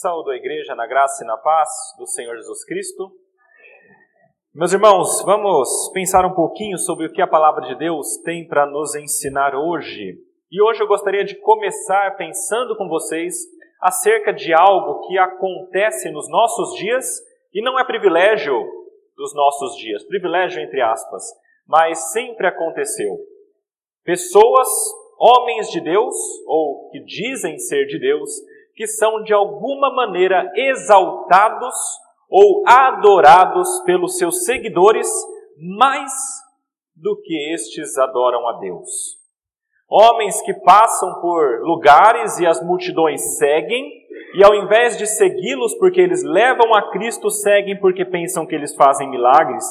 Saúdo a igreja na graça e na paz do Senhor Jesus Cristo. Meus irmãos, vamos pensar um pouquinho sobre o que a palavra de Deus tem para nos ensinar hoje. E hoje eu gostaria de começar pensando com vocês acerca de algo que acontece nos nossos dias e não é privilégio dos nossos dias, privilégio entre aspas, mas sempre aconteceu. Pessoas, homens de Deus, ou que dizem ser de Deus, que são de alguma maneira exaltados ou adorados pelos seus seguidores mais do que estes adoram a Deus. Homens que passam por lugares e as multidões seguem, e ao invés de segui-los porque eles levam a Cristo, seguem porque pensam que eles fazem milagres,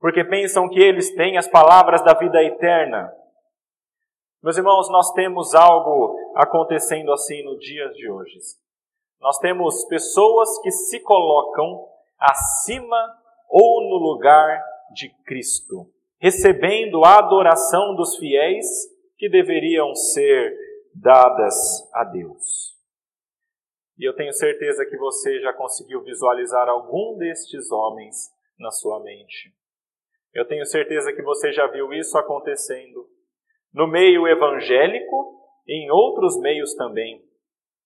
porque pensam que eles têm as palavras da vida eterna, meus irmãos, nós temos algo acontecendo assim no dia de hoje. Nós temos pessoas que se colocam acima ou no lugar de Cristo, recebendo a adoração dos fiéis que deveriam ser dadas a Deus. E eu tenho certeza que você já conseguiu visualizar algum destes homens na sua mente. Eu tenho certeza que você já viu isso acontecendo no meio evangélico em outros meios também.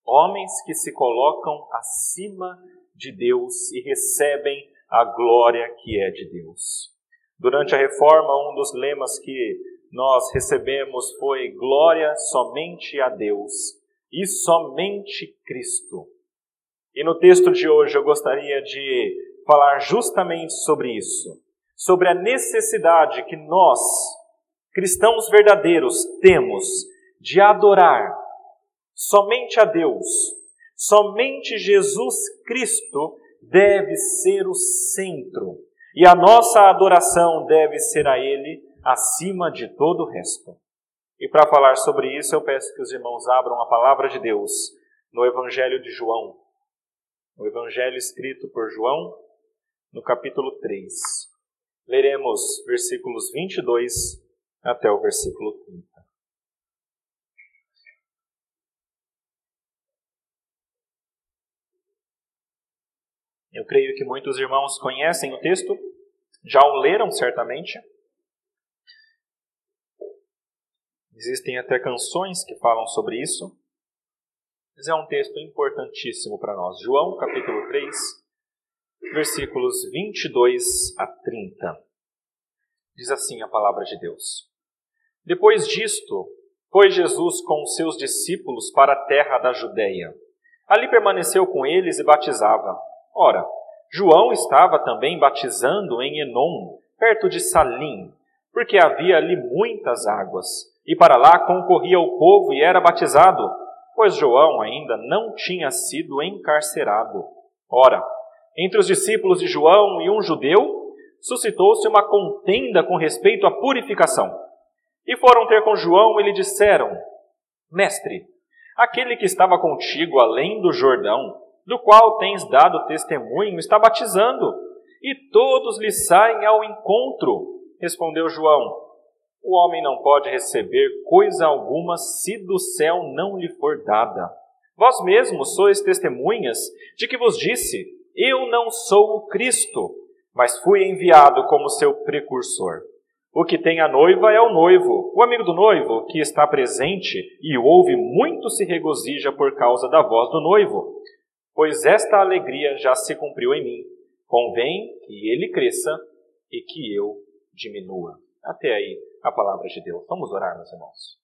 Homens que se colocam acima de Deus e recebem a glória que é de Deus. Durante a reforma, um dos lemas que nós recebemos foi glória somente a Deus e somente Cristo. E no texto de hoje eu gostaria de falar justamente sobre isso, sobre a necessidade que nós, cristãos verdadeiros temos de adorar somente a Deus, somente Jesus Cristo deve ser o centro e a nossa adoração deve ser a Ele acima de todo o resto. E para falar sobre isso, eu peço que os irmãos abram a palavra de Deus no Evangelho de João, o Evangelho escrito por João, no capítulo 3. Leremos versículos 22 até o versículo 30. Eu creio que muitos irmãos conhecem o texto, já o leram certamente. Existem até canções que falam sobre isso. Mas é um texto importantíssimo para nós. João, capítulo 3, versículos 22 a 30. Diz assim a palavra de Deus. Depois disto, foi Jesus com os seus discípulos para a terra da Judéia. Ali permaneceu com eles e batizava. Ora, João estava também batizando em Enom, perto de Salim, porque havia ali muitas águas, e para lá concorria o povo e era batizado, pois João ainda não tinha sido encarcerado. Ora, entre os discípulos de João e um judeu, suscitou-se uma contenda com respeito à purificação. E foram ter com João e lhe disseram: Mestre, aquele que estava contigo além do Jordão, do qual tens dado testemunho, está batizando, e todos lhe saem ao encontro. Respondeu João: O homem não pode receber coisa alguma se do céu não lhe for dada. Vós mesmos sois testemunhas de que vos disse: Eu não sou o Cristo, mas fui enviado como seu precursor. O que tem a noiva é o noivo. O amigo do noivo, que está presente e ouve, muito se regozija por causa da voz do noivo. Pois esta alegria já se cumpriu em mim. Convém que ele cresça e que eu diminua. Até aí a palavra de Deus. Vamos orar, meus irmãos.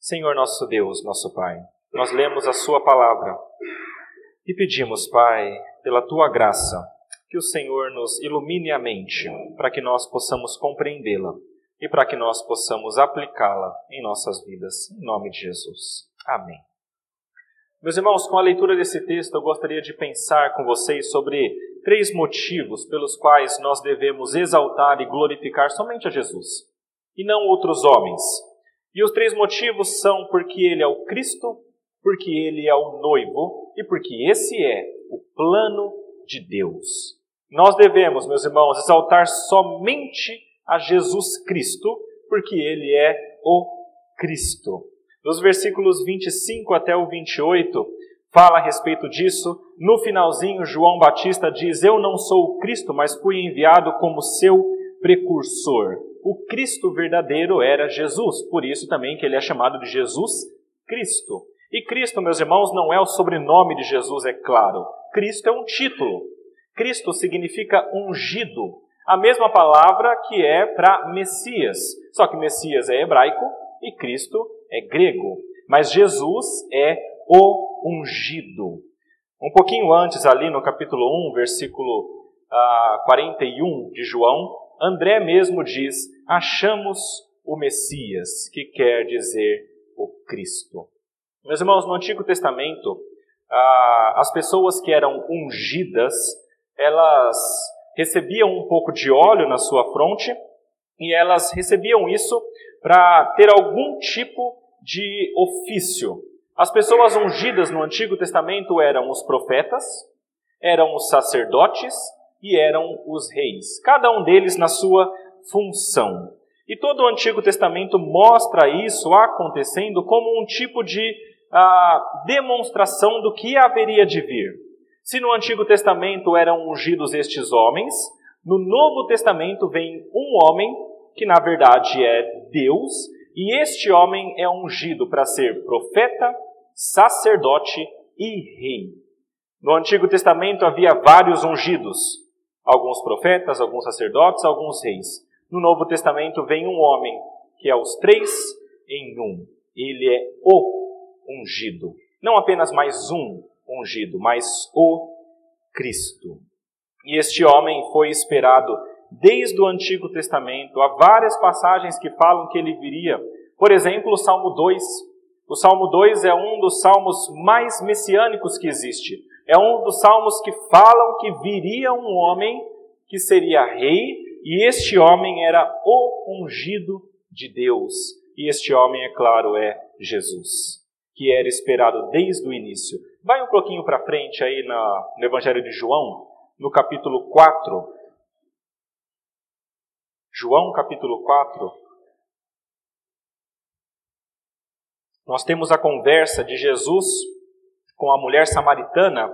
Senhor nosso Deus, nosso Pai, nós lemos a Sua palavra e pedimos, Pai, pela Tua graça, que o Senhor nos ilumine a mente para que nós possamos compreendê-la e para que nós possamos aplicá-la em nossas vidas. Em nome de Jesus. Amém. Meus irmãos, com a leitura desse texto, eu gostaria de pensar com vocês sobre três motivos pelos quais nós devemos exaltar e glorificar somente a Jesus e não outros homens. E os três motivos são porque ele é o Cristo, porque ele é o noivo e porque esse é o plano de Deus. Nós devemos, meus irmãos, exaltar somente a Jesus Cristo, porque Ele é o Cristo. Nos versículos 25 até o 28, fala a respeito disso. No finalzinho, João Batista diz: Eu não sou o Cristo, mas fui enviado como seu precursor. O Cristo verdadeiro era Jesus, por isso também que ele é chamado de Jesus Cristo. E Cristo, meus irmãos, não é o sobrenome de Jesus, é claro. Cristo é um título. Cristo significa ungido, a mesma palavra que é para Messias. Só que Messias é hebraico e Cristo é grego. Mas Jesus é o ungido. Um pouquinho antes, ali no capítulo 1, versículo ah, 41 de João, André mesmo diz: Achamos o Messias, que quer dizer o Cristo. Meus irmãos, no Antigo Testamento, ah, as pessoas que eram ungidas, elas recebiam um pouco de óleo na sua fronte e elas recebiam isso para ter algum tipo de ofício. As pessoas ungidas no Antigo Testamento eram os profetas, eram os sacerdotes e eram os reis, cada um deles na sua função. E todo o Antigo Testamento mostra isso acontecendo como um tipo de ah, demonstração do que haveria de vir. Se no Antigo Testamento eram ungidos estes homens, no Novo Testamento vem um homem que na verdade é Deus, e este homem é ungido para ser profeta, sacerdote e rei. No Antigo Testamento havia vários ungidos, alguns profetas, alguns sacerdotes, alguns reis. No Novo Testamento vem um homem que é os três em um. Ele é o ungido. Não apenas mais um, ungido, mas o Cristo. E este homem foi esperado desde o Antigo Testamento. Há várias passagens que falam que ele viria. Por exemplo, o Salmo 2. O Salmo 2 é um dos salmos mais messiânicos que existe. É um dos salmos que falam que viria um homem que seria rei, e este homem era o ungido de Deus. E este homem, é claro, é Jesus, que era esperado desde o início. Vai um pouquinho para frente aí no Evangelho de João, no capítulo 4. João, capítulo 4. Nós temos a conversa de Jesus com a mulher samaritana,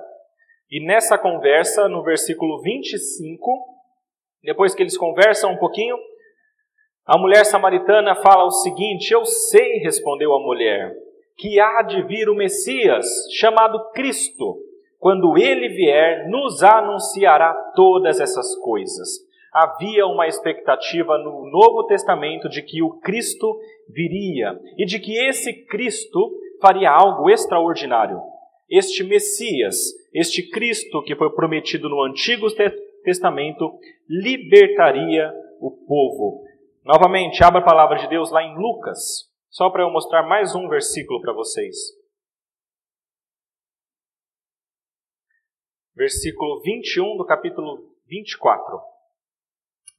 e nessa conversa, no versículo 25, depois que eles conversam um pouquinho, a mulher samaritana fala o seguinte: Eu sei, respondeu a mulher que há de vir o Messias, chamado Cristo. Quando ele vier, nos anunciará todas essas coisas. Havia uma expectativa no Novo Testamento de que o Cristo viria e de que esse Cristo faria algo extraordinário. Este Messias, este Cristo que foi prometido no Antigo Testamento, libertaria o povo. Novamente, abra a palavra de Deus lá em Lucas, só para eu mostrar mais um versículo para vocês. Versículo 21 do capítulo 24.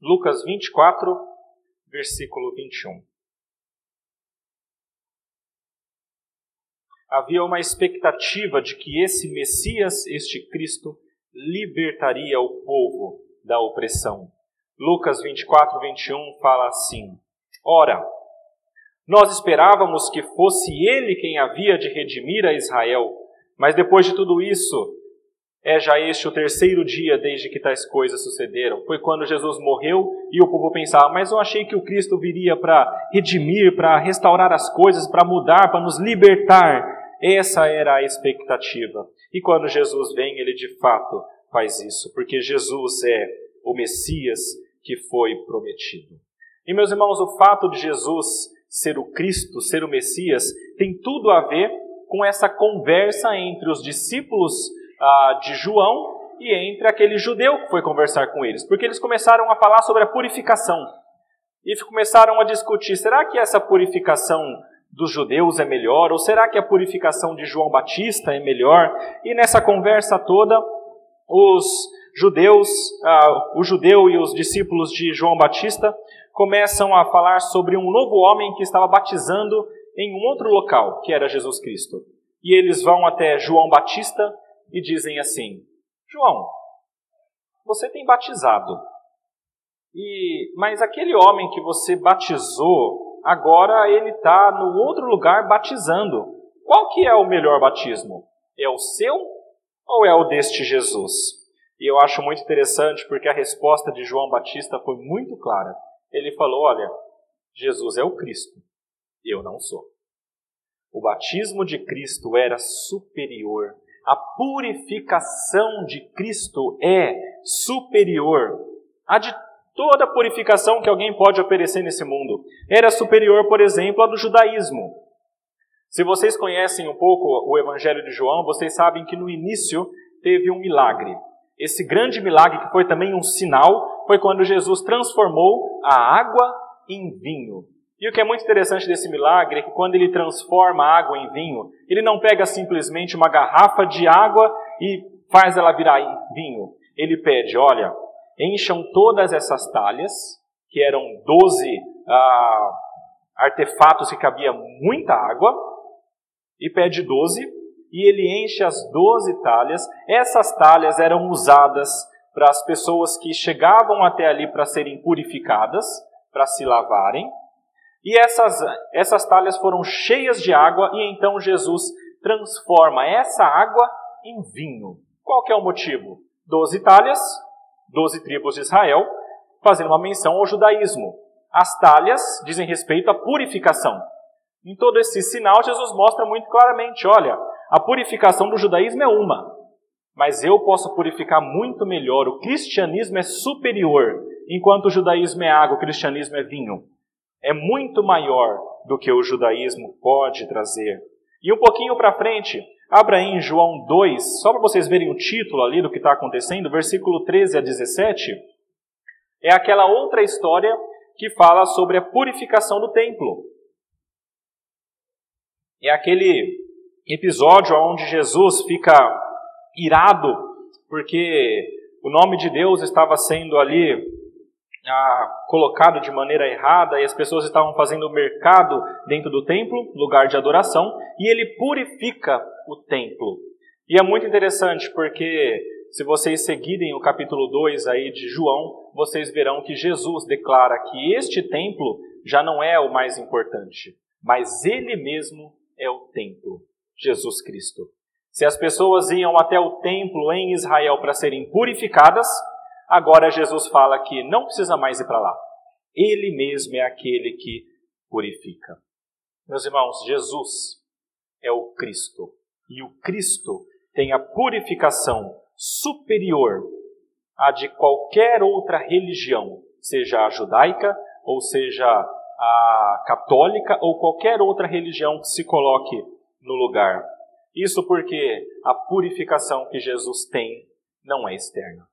Lucas 24, versículo 21. Havia uma expectativa de que esse Messias, este Cristo, libertaria o povo da opressão. Lucas 24, 21 fala assim: Ora, nós esperávamos que fosse ele quem havia de redimir a Israel, mas depois de tudo isso, é já este o terceiro dia desde que tais coisas sucederam. Foi quando Jesus morreu e o povo pensava, mas eu achei que o Cristo viria para redimir, para restaurar as coisas, para mudar, para nos libertar. Essa era a expectativa. E quando Jesus vem, ele de fato faz isso, porque Jesus é o Messias que foi prometido. E meus irmãos, o fato de Jesus ser o Cristo, ser o Messias, tem tudo a ver com essa conversa entre os discípulos ah, de João e entre aquele judeu que foi conversar com eles, porque eles começaram a falar sobre a purificação e começaram a discutir: será que essa purificação dos judeus é melhor? Ou será que a purificação de João Batista é melhor? E nessa conversa toda, os judeus, ah, o judeu e os discípulos de João Batista começam a falar sobre um novo homem que estava batizando em um outro local, que era Jesus Cristo. E eles vão até João Batista e dizem assim: João, você tem batizado. E mas aquele homem que você batizou, agora ele está no outro lugar batizando. Qual que é o melhor batismo? É o seu ou é o deste Jesus? E eu acho muito interessante porque a resposta de João Batista foi muito clara. Ele falou: Olha, Jesus é o Cristo, eu não sou. O batismo de Cristo era superior. A purificação de Cristo é superior à de toda purificação que alguém pode oferecer nesse mundo. Era superior, por exemplo, à do judaísmo. Se vocês conhecem um pouco o Evangelho de João, vocês sabem que no início teve um milagre. Esse grande milagre, que foi também um sinal, foi quando Jesus transformou a água em vinho. E o que é muito interessante desse milagre é que quando ele transforma a água em vinho, ele não pega simplesmente uma garrafa de água e faz ela virar vinho. Ele pede: olha, encham todas essas talhas, que eram 12 ah, artefatos que cabia muita água, e pede 12 e ele enche as doze talhas. Essas talhas eram usadas para as pessoas que chegavam até ali para serem purificadas, para se lavarem. E essas, essas talhas foram cheias de água, e então Jesus transforma essa água em vinho. Qual é o motivo? Doze talhas, doze tribos de Israel, fazendo uma menção ao judaísmo. As talhas dizem respeito à purificação. Em todo esse sinal, Jesus mostra muito claramente: olha, a purificação do judaísmo é uma, mas eu posso purificar muito melhor. O cristianismo é superior, enquanto o judaísmo é água, o cristianismo é vinho. É muito maior do que o judaísmo pode trazer. E um pouquinho para frente, abra aí em João 2, só para vocês verem o título ali do que está acontecendo, versículo 13 a 17, é aquela outra história que fala sobre a purificação do templo. É aquele episódio onde Jesus fica irado porque o nome de Deus estava sendo ali ah, colocado de maneira errada e as pessoas estavam fazendo mercado dentro do templo, lugar de adoração, e ele purifica o templo. E é muito interessante porque se vocês seguirem o capítulo 2 aí de João, vocês verão que Jesus declara que este templo já não é o mais importante, mas ele mesmo é o templo. Jesus Cristo. Se as pessoas iam até o templo em Israel para serem purificadas, agora Jesus fala que não precisa mais ir para lá. Ele mesmo é aquele que purifica. Meus irmãos, Jesus é o Cristo. E o Cristo tem a purificação superior à de qualquer outra religião, seja a judaica, ou seja a católica, ou qualquer outra religião que se coloque no lugar. Isso porque a purificação que Jesus tem não é externa.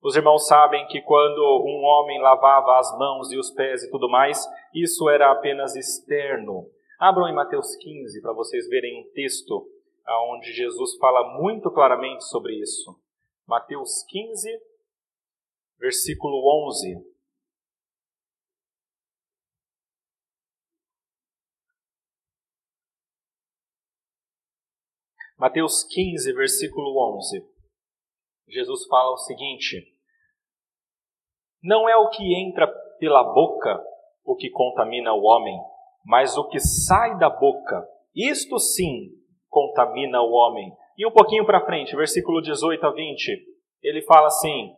Os irmãos sabem que quando um homem lavava as mãos e os pés e tudo mais, isso era apenas externo. Abram em Mateus 15 para vocês verem um texto onde Jesus fala muito claramente sobre isso. Mateus 15, versículo 11. Mateus 15, versículo 11. Jesus fala o seguinte: Não é o que entra pela boca o que contamina o homem, mas o que sai da boca. Isto sim contamina o homem. E um pouquinho para frente, versículo 18 a 20, ele fala assim: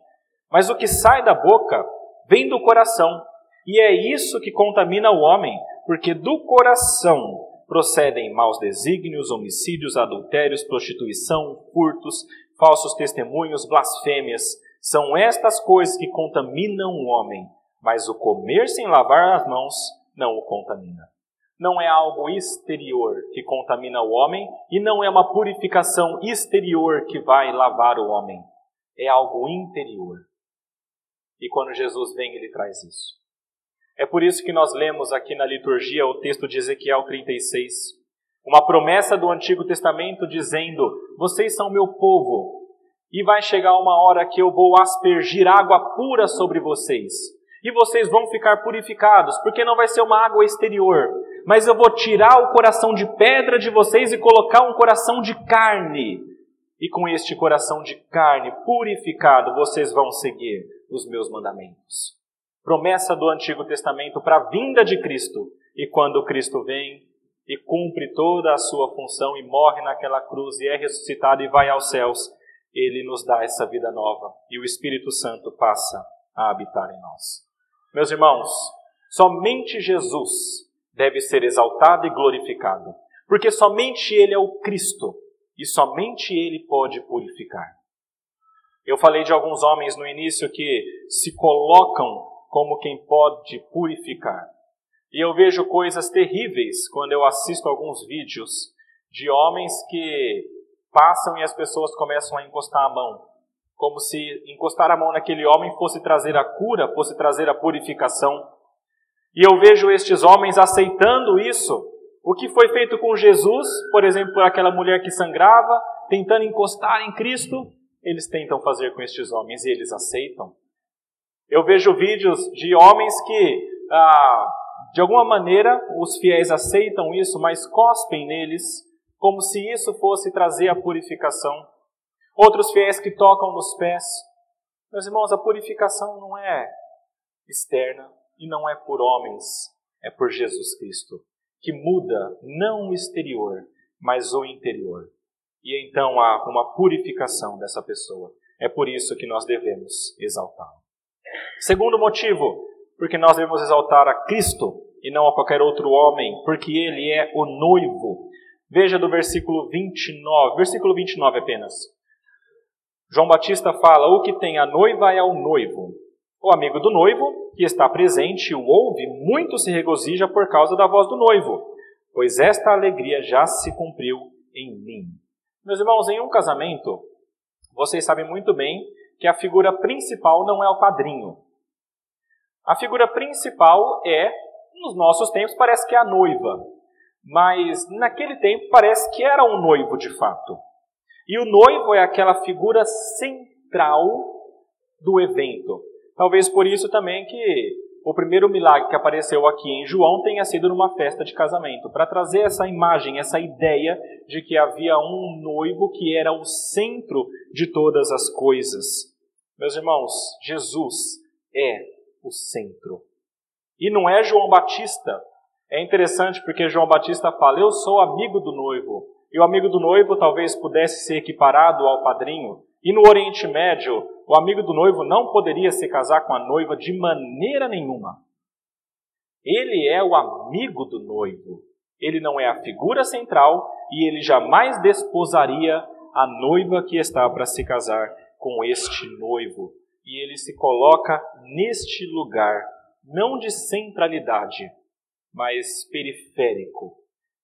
Mas o que sai da boca vem do coração, e é isso que contamina o homem, porque do coração procedem maus desígnios, homicídios, adultérios, prostituição, furtos, falsos testemunhos, blasfêmias. São estas coisas que contaminam o homem, mas o comer sem lavar as mãos não o contamina. Não é algo exterior que contamina o homem e não é uma purificação exterior que vai lavar o homem. É algo interior. E quando Jesus vem, ele traz isso. É por isso que nós lemos aqui na liturgia o texto de Ezequiel 36, uma promessa do Antigo Testamento dizendo: Vocês são meu povo, e vai chegar uma hora que eu vou aspergir água pura sobre vocês, e vocês vão ficar purificados, porque não vai ser uma água exterior, mas eu vou tirar o coração de pedra de vocês e colocar um coração de carne. E com este coração de carne purificado, vocês vão seguir os meus mandamentos promessa do Antigo Testamento para a vinda de Cristo. E quando Cristo vem, e cumpre toda a sua função e morre naquela cruz e é ressuscitado e vai aos céus, ele nos dá essa vida nova e o Espírito Santo passa a habitar em nós. Meus irmãos, somente Jesus deve ser exaltado e glorificado, porque somente Ele é o Cristo e somente Ele pode purificar. Eu falei de alguns homens no início que se colocam como quem pode purificar. E eu vejo coisas terríveis quando eu assisto alguns vídeos de homens que passam e as pessoas começam a encostar a mão. Como se encostar a mão naquele homem fosse trazer a cura, fosse trazer a purificação. E eu vejo estes homens aceitando isso. O que foi feito com Jesus, por exemplo, por aquela mulher que sangrava, tentando encostar em Cristo, eles tentam fazer com estes homens e eles aceitam. Eu vejo vídeos de homens que ah, de alguma maneira, os fiéis aceitam isso, mas cospem neles, como se isso fosse trazer a purificação. Outros fiéis que tocam nos pés. Meus irmãos, a purificação não é externa e não é por homens, é por Jesus Cristo, que muda não o exterior, mas o interior. E então há uma purificação dessa pessoa. É por isso que nós devemos exaltá-lo. Segundo motivo, porque nós devemos exaltar a Cristo e não a qualquer outro homem, porque ele é o noivo. Veja do versículo 29, versículo 29 apenas. João Batista fala: O que tem a noiva é o noivo. O amigo do noivo, que está presente e o ouve, muito se regozija por causa da voz do noivo, pois esta alegria já se cumpriu em mim. Meus irmãos, em um casamento, vocês sabem muito bem que a figura principal não é o padrinho, a figura principal é, nos nossos tempos, parece que é a noiva. Mas naquele tempo parece que era um noivo de fato. E o noivo é aquela figura central do evento. Talvez por isso também que o primeiro milagre que apareceu aqui em João tenha sido numa festa de casamento, para trazer essa imagem, essa ideia de que havia um noivo que era o centro de todas as coisas. Meus irmãos, Jesus é o centro. E não é João Batista. É interessante porque João Batista fala: Eu sou amigo do noivo. E o amigo do noivo talvez pudesse ser equiparado ao padrinho. E no Oriente Médio, o amigo do noivo não poderia se casar com a noiva de maneira nenhuma. Ele é o amigo do noivo. Ele não é a figura central e ele jamais desposaria a noiva que está para se casar com este noivo e ele se coloca neste lugar, não de centralidade, mas periférico.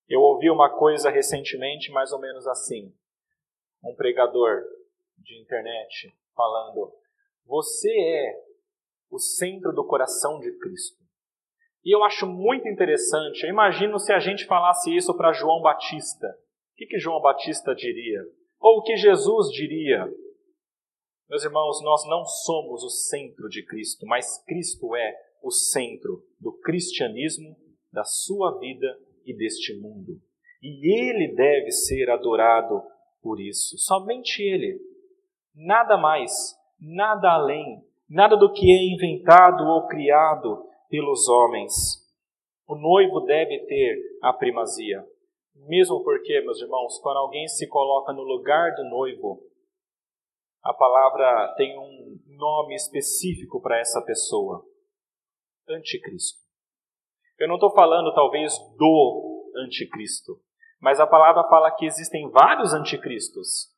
Eu ouvi uma coisa recentemente, mais ou menos assim: um pregador de internet falando, você é o centro do coração de Cristo. E eu acho muito interessante, eu imagino se a gente falasse isso para João Batista. O que, que João Batista diria? Ou o que Jesus diria? Meus irmãos, nós não somos o centro de Cristo, mas Cristo é o centro do cristianismo, da sua vida e deste mundo. E Ele deve ser adorado por isso. Somente Ele. Nada mais, nada além, nada do que é inventado ou criado pelos homens. O noivo deve ter a primazia. Mesmo porque, meus irmãos, quando alguém se coloca no lugar do noivo, a palavra tem um nome específico para essa pessoa: Anticristo. Eu não estou falando, talvez, do Anticristo, mas a palavra fala que existem vários anticristos.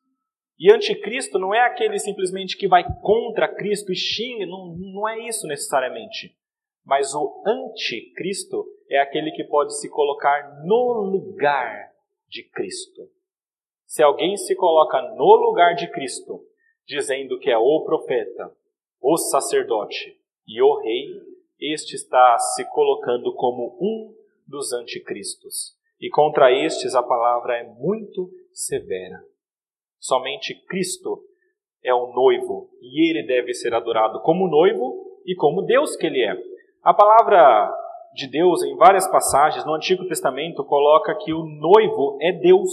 E anticristo não é aquele simplesmente que vai contra Cristo e xinga, não, não é isso necessariamente. Mas o anticristo é aquele que pode se colocar no lugar de Cristo. Se alguém se coloca no lugar de Cristo, dizendo que é o profeta, o sacerdote e o rei, este está se colocando como um dos anticristos. E contra estes a palavra é muito severa. Somente Cristo é o noivo e ele deve ser adorado como noivo e como Deus que ele é. A palavra de Deus em várias passagens no Antigo Testamento coloca que o noivo é Deus.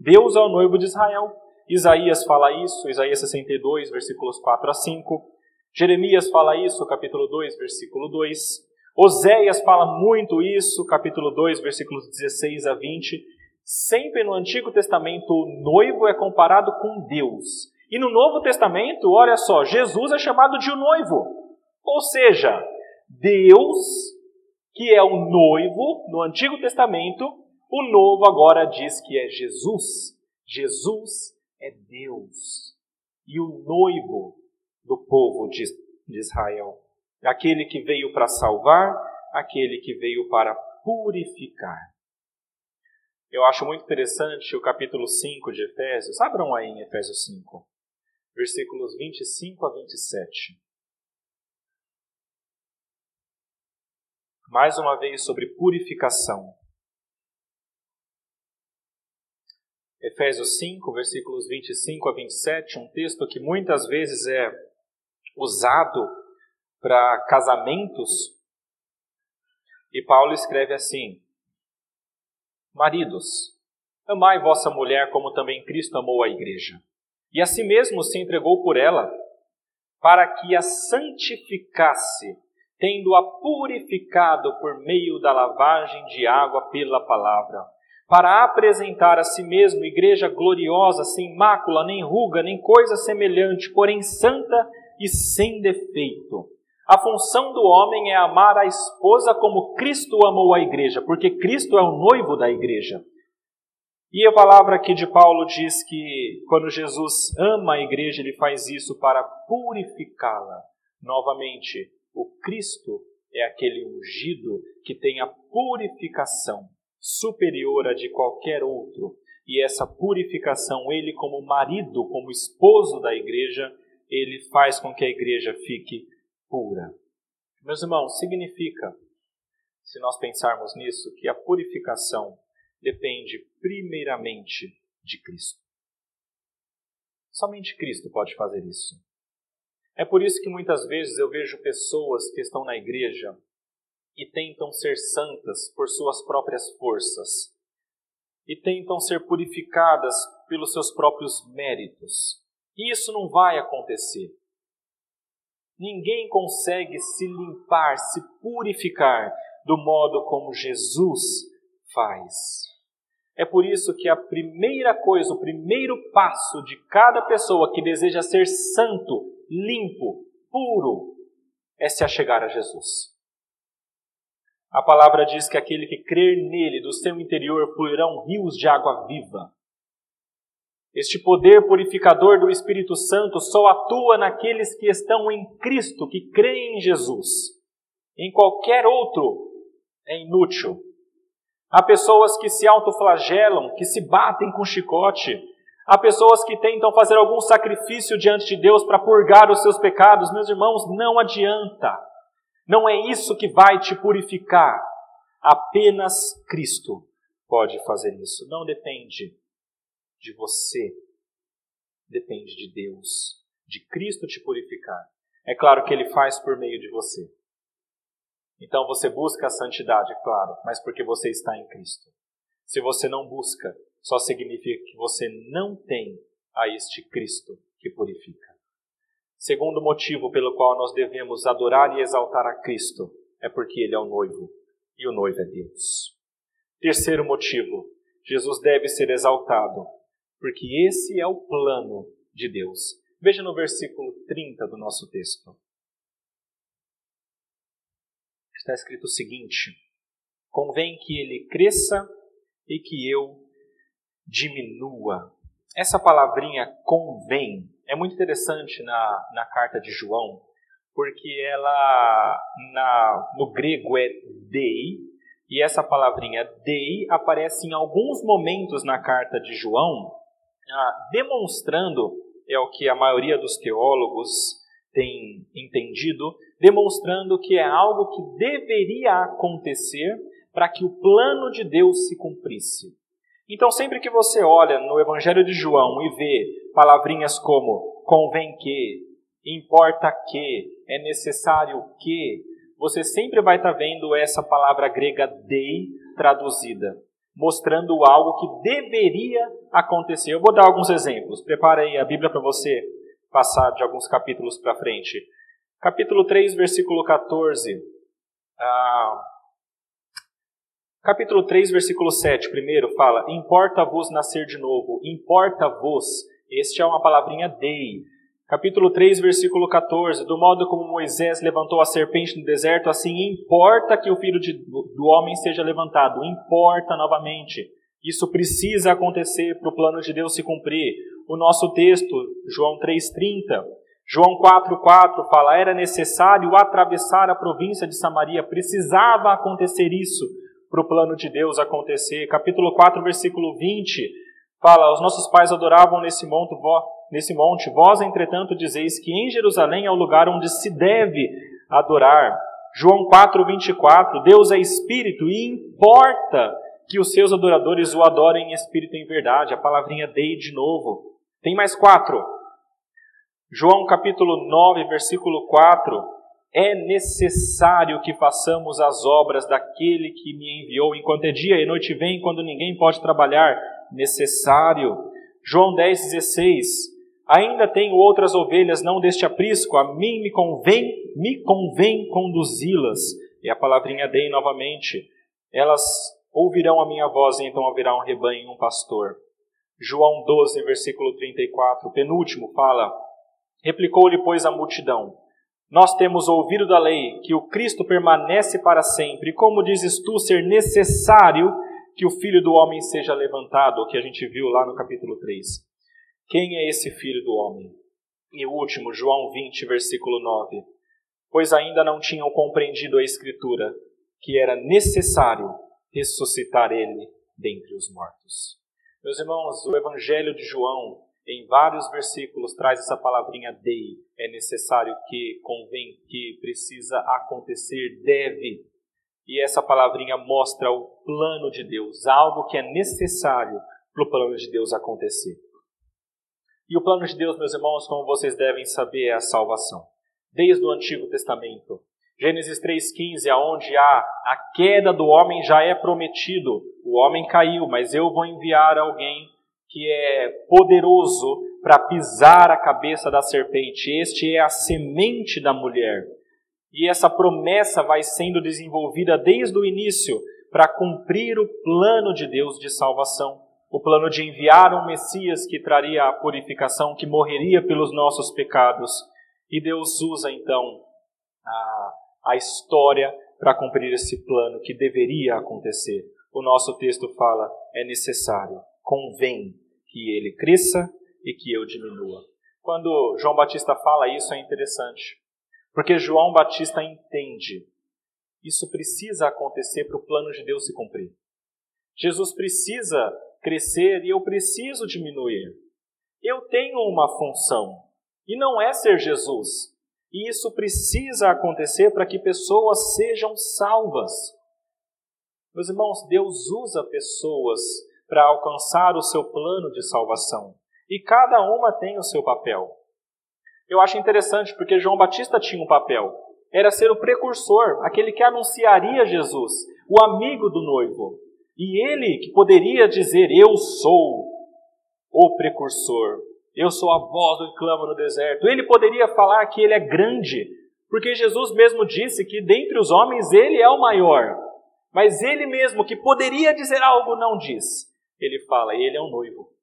Deus é o noivo de Israel. Isaías fala isso, Isaías 62, versículos 4 a 5. Jeremias fala isso, capítulo 2, versículo 2. Oséias fala muito isso, capítulo 2, versículos 16 a 20. Sempre no Antigo Testamento, o noivo é comparado com Deus. E no Novo Testamento, olha só, Jesus é chamado de o noivo. Ou seja, Deus, que é o noivo no Antigo Testamento, o novo agora diz que é Jesus. Jesus é Deus. E o noivo do povo de Israel. Aquele que veio para salvar, aquele que veio para purificar. Eu acho muito interessante o capítulo 5 de Efésios. Abram aí em Efésios 5, versículos 25 a 27. Mais uma vez sobre purificação. Efésios 5, versículos 25 a 27, um texto que muitas vezes é usado para casamentos. E Paulo escreve assim: Maridos, amai vossa mulher como também Cristo amou a igreja, e a si mesmo se entregou por ela, para que a santificasse, tendo-a purificado por meio da lavagem de água pela palavra, para apresentar a si mesmo igreja gloriosa, sem mácula, nem ruga, nem coisa semelhante, porém santa e sem defeito. A função do homem é amar a esposa como Cristo amou a igreja, porque Cristo é o noivo da igreja. E a palavra aqui de Paulo diz que quando Jesus ama a igreja, ele faz isso para purificá-la. Novamente, o Cristo é aquele ungido que tem a purificação superior a de qualquer outro. E essa purificação, ele, como marido, como esposo da igreja, ele faz com que a igreja fique pura. Meus irmãos, significa, se nós pensarmos nisso, que a purificação depende primeiramente de Cristo. Somente Cristo pode fazer isso. É por isso que muitas vezes eu vejo pessoas que estão na igreja e tentam ser santas por suas próprias forças e tentam ser purificadas pelos seus próprios méritos. E isso não vai acontecer. Ninguém consegue se limpar, se purificar do modo como Jesus faz. É por isso que a primeira coisa, o primeiro passo de cada pessoa que deseja ser santo, limpo, puro, é se achegar a Jesus. A palavra diz que aquele que crer nele, do seu interior fluirão rios de água viva. Este poder purificador do Espírito Santo só atua naqueles que estão em Cristo, que creem em Jesus. Em qualquer outro é inútil. Há pessoas que se autoflagelam, que se batem com chicote. Há pessoas que tentam fazer algum sacrifício diante de Deus para purgar os seus pecados. Meus irmãos, não adianta. Não é isso que vai te purificar. Apenas Cristo pode fazer isso. Não depende de você, depende de Deus, de Cristo te purificar. É claro que Ele faz por meio de você. Então você busca a santidade, é claro, mas porque você está em Cristo. Se você não busca, só significa que você não tem a este Cristo que purifica. Segundo motivo pelo qual nós devemos adorar e exaltar a Cristo é porque Ele é o noivo e o noivo é Deus. Terceiro motivo, Jesus deve ser exaltado porque esse é o plano de Deus. Veja no versículo 30 do nosso texto. Está escrito o seguinte: Convém que ele cresça e que eu diminua. Essa palavrinha convém é muito interessante na, na carta de João, porque ela na, no grego é dei, e essa palavrinha dei aparece em alguns momentos na carta de João ah, demonstrando, é o que a maioria dos teólogos tem entendido, demonstrando que é algo que deveria acontecer para que o plano de Deus se cumprisse. Então, sempre que você olha no Evangelho de João e vê palavrinhas como convém que, importa que, é necessário que, você sempre vai estar vendo essa palavra grega dei traduzida mostrando algo que deveria acontecer. Eu vou dar alguns exemplos. Prepare aí a Bíblia para você passar de alguns capítulos para frente. Capítulo 3, versículo 14. Ah, capítulo 3, versículo 7, primeiro fala: Importa-vos nascer de novo, importa-vos. Este é uma palavrinha dei. Capítulo 3, versículo 14: Do modo como Moisés levantou a serpente no deserto, assim importa que o filho de, do homem seja levantado. Importa novamente. Isso precisa acontecer para o plano de Deus se cumprir. O nosso texto, João 3,30. João 4,4 fala: era necessário atravessar a província de Samaria, precisava acontecer isso para o plano de Deus acontecer. Capítulo 4, versículo 20 fala: Os nossos pais adoravam nesse monte, nesse monte, vós, entretanto, dizeis que em Jerusalém é o lugar onde se deve adorar. João 4, 24: Deus é espírito e importa que os seus adoradores o adorem em espírito e em verdade. A palavrinha dei de novo. Tem mais quatro. João capítulo 9, versículo 4. É necessário que façamos as obras daquele que me enviou enquanto é dia e noite vem, quando ninguém pode trabalhar. Necessário. João 10, 16. Ainda tenho outras ovelhas, não deste aprisco, a mim me convém, me convém conduzi-las. E a palavrinha dei novamente. Elas ouvirão a minha voz e então haverá um rebanho e um pastor. João 12, versículo 34, penúltimo, fala: Replicou-lhe, pois, a multidão: Nós temos ouvido da lei que o Cristo permanece para sempre, como dizes tu ser necessário que o filho do homem seja levantado, o que a gente viu lá no capítulo 3. Quem é esse filho do homem? E o último, João 20, versículo 9. Pois ainda não tinham compreendido a Escritura, que era necessário ressuscitar ele dentre os mortos. Meus irmãos, o Evangelho de João, em vários versículos, traz essa palavrinha dei. É necessário que, convém que, precisa acontecer, deve. E essa palavrinha mostra o plano de Deus, algo que é necessário para o plano de Deus acontecer. E o plano de Deus, meus irmãos, como vocês devem saber, é a salvação. Desde o Antigo Testamento, Gênesis 3,15, aonde há a queda do homem já é prometido. O homem caiu, mas eu vou enviar alguém que é poderoso para pisar a cabeça da serpente. Este é a semente da mulher. E essa promessa vai sendo desenvolvida desde o início para cumprir o plano de Deus de salvação. O plano de enviar um Messias que traria a purificação, que morreria pelos nossos pecados. E Deus usa então a a história para cumprir esse plano que deveria acontecer. O nosso texto fala: é necessário, convém que ele cresça e que eu diminua. Quando João Batista fala isso é interessante, porque João Batista entende isso precisa acontecer para o plano de Deus se cumprir. Jesus precisa crescer e eu preciso diminuir. Eu tenho uma função e não é ser Jesus, e isso precisa acontecer para que pessoas sejam salvas. Meus irmãos, Deus usa pessoas para alcançar o seu plano de salvação. E cada uma tem o seu papel. Eu acho interessante porque João Batista tinha um papel. Era ser o precursor, aquele que anunciaria Jesus, o amigo do noivo. E ele que poderia dizer: Eu sou o precursor, eu sou a voz do que clama no deserto. Ele poderia falar que ele é grande, porque Jesus mesmo disse que dentre os homens ele é o maior. Mas ele mesmo, que poderia dizer algo, não diz. Ele fala, ele é um noivo.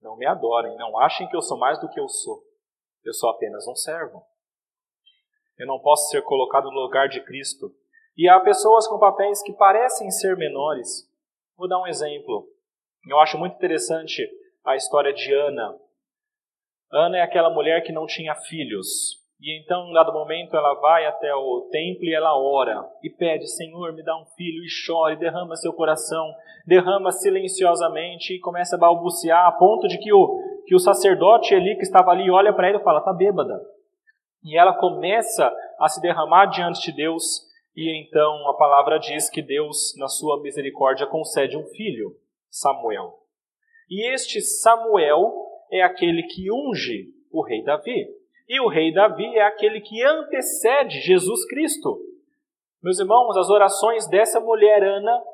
Não me adorem, não achem que eu sou mais do que eu sou. Eu sou apenas um servo. Eu não posso ser colocado no lugar de Cristo. E há pessoas com papéis que parecem ser menores. Vou dar um exemplo. Eu acho muito interessante a história de Ana. Ana é aquela mulher que não tinha filhos. E então, em dado momento, ela vai até o templo e ela ora e pede: Senhor, me dá um filho, e chora, e derrama seu coração, derrama silenciosamente e começa a balbuciar, a ponto de que o, que o sacerdote ali que estava ali olha para ela e fala: Está bêbada. E ela começa a se derramar diante de Deus, e então a palavra diz que Deus, na sua misericórdia, concede um filho, Samuel. E este Samuel é aquele que unge o rei Davi. E o rei Davi é aquele que antecede Jesus Cristo. Meus irmãos, as orações dessa mulher Ana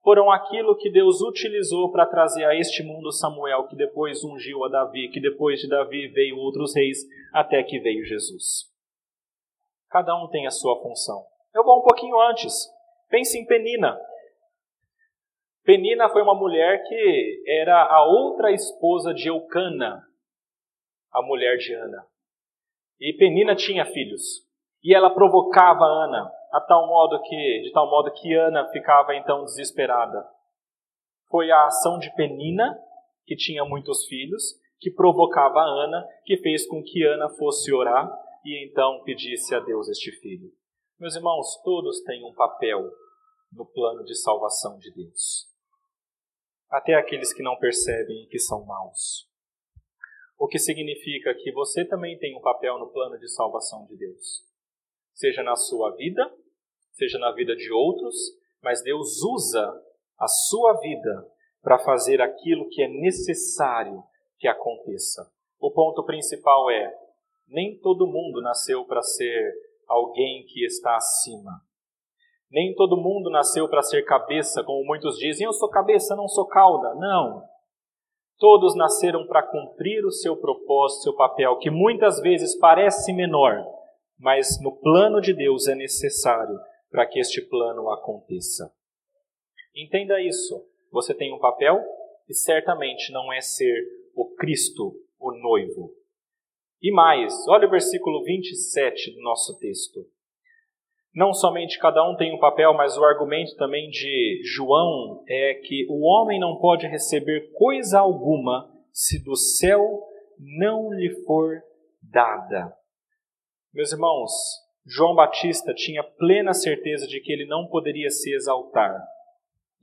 foram aquilo que Deus utilizou para trazer a este mundo Samuel, que depois ungiu a Davi, que depois de Davi veio outros reis, até que veio Jesus. Cada um tem a sua função. Eu vou um pouquinho antes. Pense em Penina. Penina foi uma mulher que era a outra esposa de Eucana, a mulher de Ana. E Penina tinha filhos. E ela provocava Ana, a tal modo que, de tal modo que Ana ficava então desesperada. Foi a ação de Penina, que tinha muitos filhos, que provocava Ana, que fez com que Ana fosse orar e então pedisse a Deus este filho. Meus irmãos, todos têm um papel no plano de salvação de Deus. Até aqueles que não percebem que são maus. O que significa que você também tem um papel no plano de salvação de Deus. Seja na sua vida, seja na vida de outros, mas Deus usa a sua vida para fazer aquilo que é necessário que aconteça. O ponto principal é: nem todo mundo nasceu para ser alguém que está acima. Nem todo mundo nasceu para ser cabeça, como muitos dizem, eu sou cabeça, não sou cauda. Não. Todos nasceram para cumprir o seu propósito, seu papel, que muitas vezes parece menor, mas no plano de Deus é necessário para que este plano aconteça. Entenda isso. Você tem um papel e certamente não é ser o Cristo, o noivo. E mais, olha o versículo 27 do nosso texto. Não somente cada um tem um papel, mas o argumento também de João é que o homem não pode receber coisa alguma se do céu não lhe for dada. Meus irmãos, João Batista tinha plena certeza de que ele não poderia se exaltar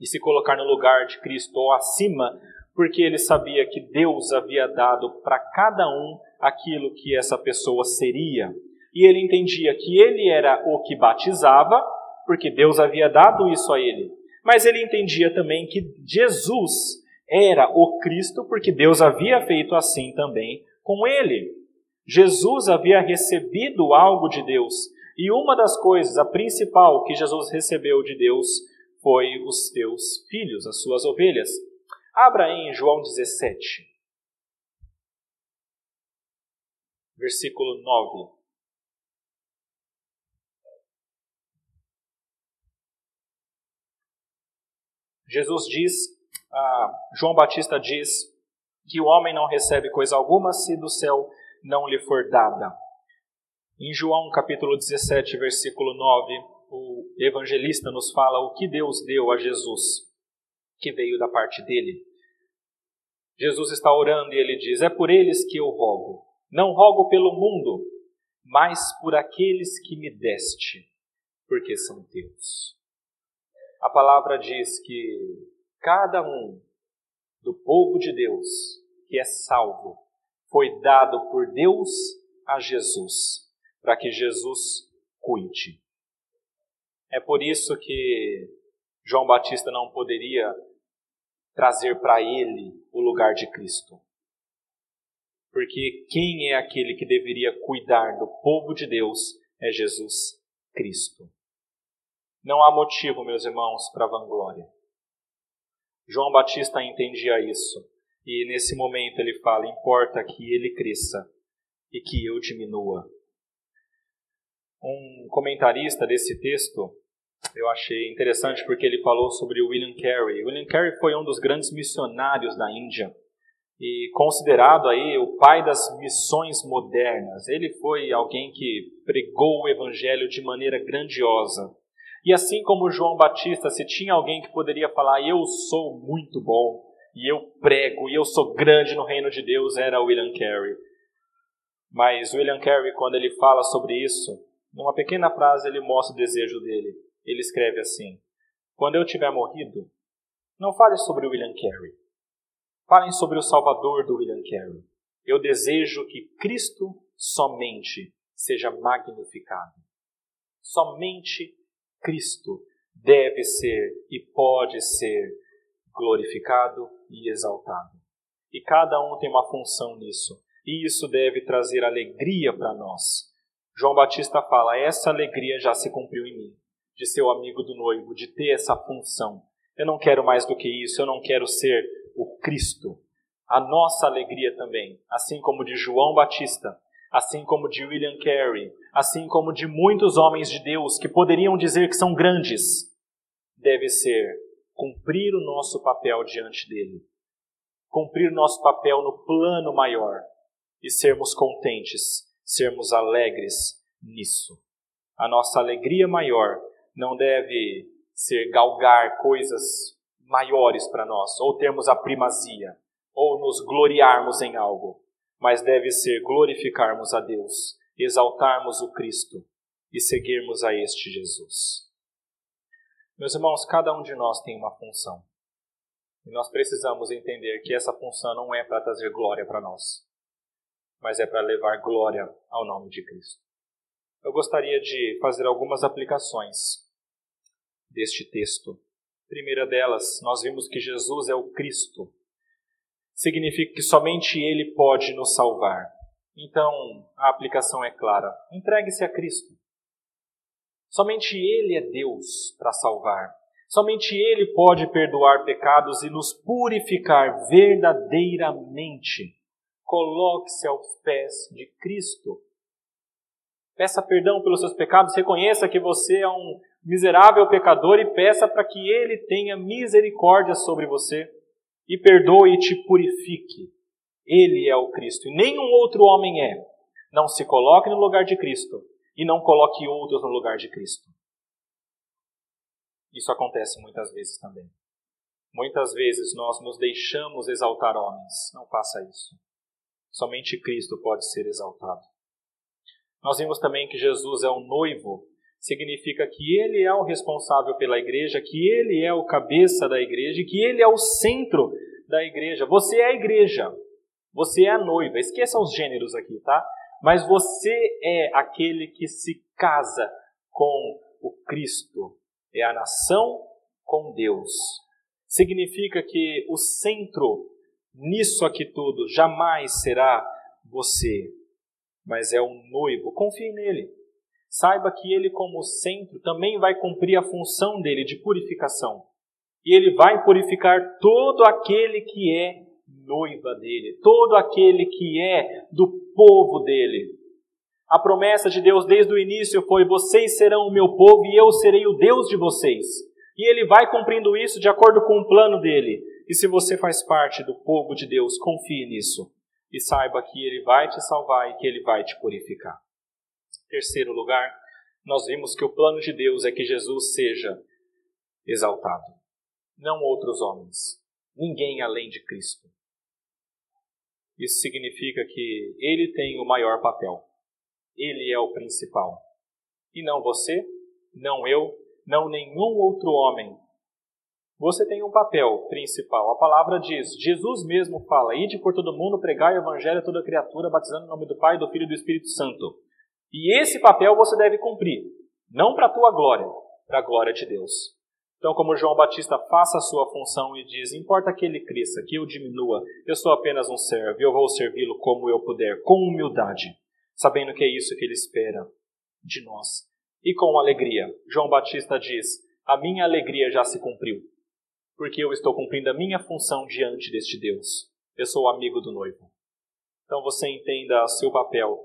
e se colocar no lugar de Cristo ou acima, porque ele sabia que Deus havia dado para cada um aquilo que essa pessoa seria e ele entendia que ele era o que batizava, porque Deus havia dado isso a ele. Mas ele entendia também que Jesus era o Cristo, porque Deus havia feito assim também com ele. Jesus havia recebido algo de Deus, e uma das coisas, a principal que Jesus recebeu de Deus, foi os teus filhos, as suas ovelhas. Abra em João 17, versículo 9. Jesus diz, ah, João Batista diz, que o homem não recebe coisa alguma se do céu não lhe for dada. Em João capítulo 17, versículo 9, o evangelista nos fala o que Deus deu a Jesus, que veio da parte dele. Jesus está orando e ele diz: É por eles que eu rogo. Não rogo pelo mundo, mas por aqueles que me deste, porque são teus a palavra diz que cada um do povo de Deus que é salvo foi dado por Deus a Jesus, para que Jesus cuide. É por isso que João Batista não poderia trazer para ele o lugar de Cristo. Porque quem é aquele que deveria cuidar do povo de Deus é Jesus Cristo. Não há motivo, meus irmãos, para vanglória. João Batista entendia isso. E nesse momento ele fala: importa que ele cresça e que eu diminua. Um comentarista desse texto eu achei interessante porque ele falou sobre William Carey. William Carey foi um dos grandes missionários da Índia e considerado aí o pai das missões modernas. Ele foi alguém que pregou o evangelho de maneira grandiosa. E assim como João Batista, se tinha alguém que poderia falar, eu sou muito bom, e eu prego, e eu sou grande no reino de Deus, era William Carey. Mas William Carey, quando ele fala sobre isso, numa pequena frase ele mostra o desejo dele. Ele escreve assim: Quando eu tiver morrido, não fale sobre William Carey. Falem sobre o Salvador do William Carey. Eu desejo que Cristo somente seja magnificado. Somente Cristo deve ser e pode ser glorificado e exaltado. E cada um tem uma função nisso. E isso deve trazer alegria para nós. João Batista fala: essa alegria já se cumpriu em mim, de ser o amigo do noivo, de ter essa função. Eu não quero mais do que isso, eu não quero ser o Cristo. A nossa alegria também, assim como de João Batista, assim como de William Carey, assim como de muitos homens de Deus que poderiam dizer que são grandes, deve ser cumprir o nosso papel diante dele, cumprir nosso papel no plano maior e sermos contentes, sermos alegres nisso. A nossa alegria maior não deve ser galgar coisas maiores para nós, ou termos a primazia, ou nos gloriarmos em algo, mas deve ser glorificarmos a Deus, exaltarmos o Cristo e seguirmos a este Jesus. Meus irmãos, cada um de nós tem uma função. E nós precisamos entender que essa função não é para trazer glória para nós, mas é para levar glória ao nome de Cristo. Eu gostaria de fazer algumas aplicações deste texto. primeira delas, nós vimos que Jesus é o Cristo. Significa que somente Ele pode nos salvar. Então, a aplicação é clara: entregue-se a Cristo. Somente Ele é Deus para salvar. Somente Ele pode perdoar pecados e nos purificar verdadeiramente. Coloque-se aos pés de Cristo. Peça perdão pelos seus pecados, reconheça que você é um miserável pecador e peça para que Ele tenha misericórdia sobre você e perdoe e te purifique. Ele é o Cristo e nenhum outro homem é. Não se coloque no lugar de Cristo e não coloque outros no lugar de Cristo. Isso acontece muitas vezes também. Muitas vezes nós nos deixamos exaltar homens. Não faça isso. Somente Cristo pode ser exaltado. Nós vimos também que Jesus é o noivo, significa que ele é o responsável pela igreja, que ele é o cabeça da igreja, que ele é o centro da igreja. Você é a igreja, você é a noiva. Esqueça os gêneros aqui, tá? Mas você é aquele que se casa com o Cristo. É a nação com Deus. Significa que o centro nisso aqui tudo jamais será você, mas é o noivo. Confie nele. Saiba que ele, como centro, também vai cumprir a função dele de purificação. E ele vai purificar todo aquele que é noiva dele, todo aquele que é do povo dele. A promessa de Deus desde o início foi: vocês serão o meu povo e eu serei o Deus de vocês. E ele vai cumprindo isso de acordo com o plano dele. E se você faz parte do povo de Deus, confie nisso e saiba que ele vai te salvar e que ele vai te purificar. Terceiro lugar, nós vimos que o plano de Deus é que Jesus seja exaltado, não outros homens, ninguém além de Cristo. Isso significa que ele tem o maior papel. Ele é o principal. E não você, não eu, não nenhum outro homem. Você tem um papel principal. A palavra diz, Jesus mesmo fala: Ide por todo mundo, pregai o evangelho a toda criatura, batizando em nome do Pai, do Filho e do Espírito Santo. E esse papel você deve cumprir. Não para a tua glória, para a glória de Deus. Então, como João Batista faça a sua função e diz: Importa que ele cresça, que eu diminua, eu sou apenas um servo, eu vou servi-lo como eu puder, com humildade, sabendo que é isso que ele espera de nós. E com alegria. João Batista diz: A minha alegria já se cumpriu, porque eu estou cumprindo a minha função diante deste Deus. Eu sou amigo do noivo. Então você entenda o seu papel,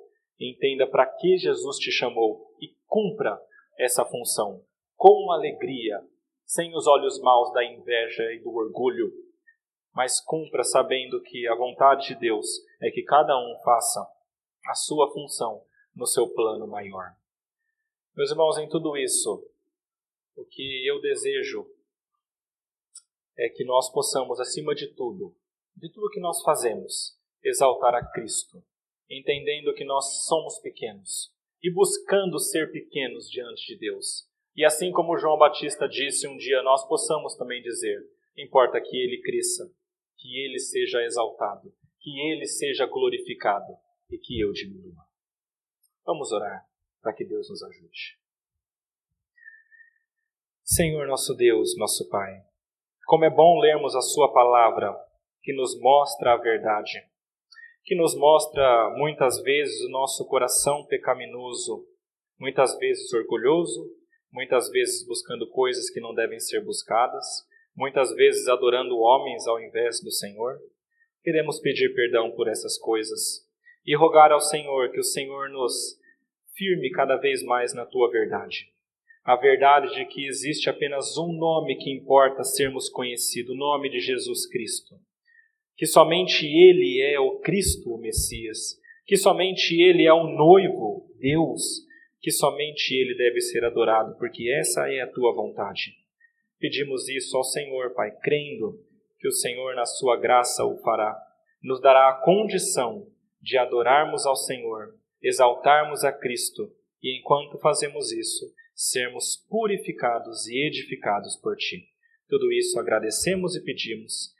entenda para que Jesus te chamou e cumpra essa função com alegria, sem os olhos maus da inveja e do orgulho, mas cumpra sabendo que a vontade de Deus é que cada um faça a sua função no seu plano maior. Meus irmãos, em tudo isso, o que eu desejo é que nós possamos, acima de tudo, de tudo que nós fazemos, exaltar a Cristo, entendendo que nós somos pequenos e buscando ser pequenos diante de Deus e assim como João Batista disse um dia, nós possamos também dizer: importa que ele cresça, que ele seja exaltado, que ele seja glorificado e que eu diminua. Vamos orar para que Deus nos ajude. Senhor nosso Deus, nosso Pai, como é bom lermos a Sua palavra que nos mostra a verdade, que nos mostra muitas vezes o nosso coração pecaminoso, muitas vezes orgulhoso, muitas vezes buscando coisas que não devem ser buscadas, muitas vezes adorando homens ao invés do Senhor. Queremos pedir perdão por essas coisas e rogar ao Senhor que o Senhor nos firme cada vez mais na tua verdade. A verdade de que existe apenas um nome que importa sermos conhecidos, o nome de Jesus Cristo. Que somente Ele é o Cristo, o Messias. Que somente Ele é o noivo, Deus. Que somente Ele deve ser adorado, porque essa é a tua vontade. Pedimos isso ao Senhor, Pai, crendo que o Senhor, na sua graça, o fará. Nos dará a condição de adorarmos ao Senhor, exaltarmos a Cristo e, enquanto fazemos isso, sermos purificados e edificados por Ti. Tudo isso agradecemos e pedimos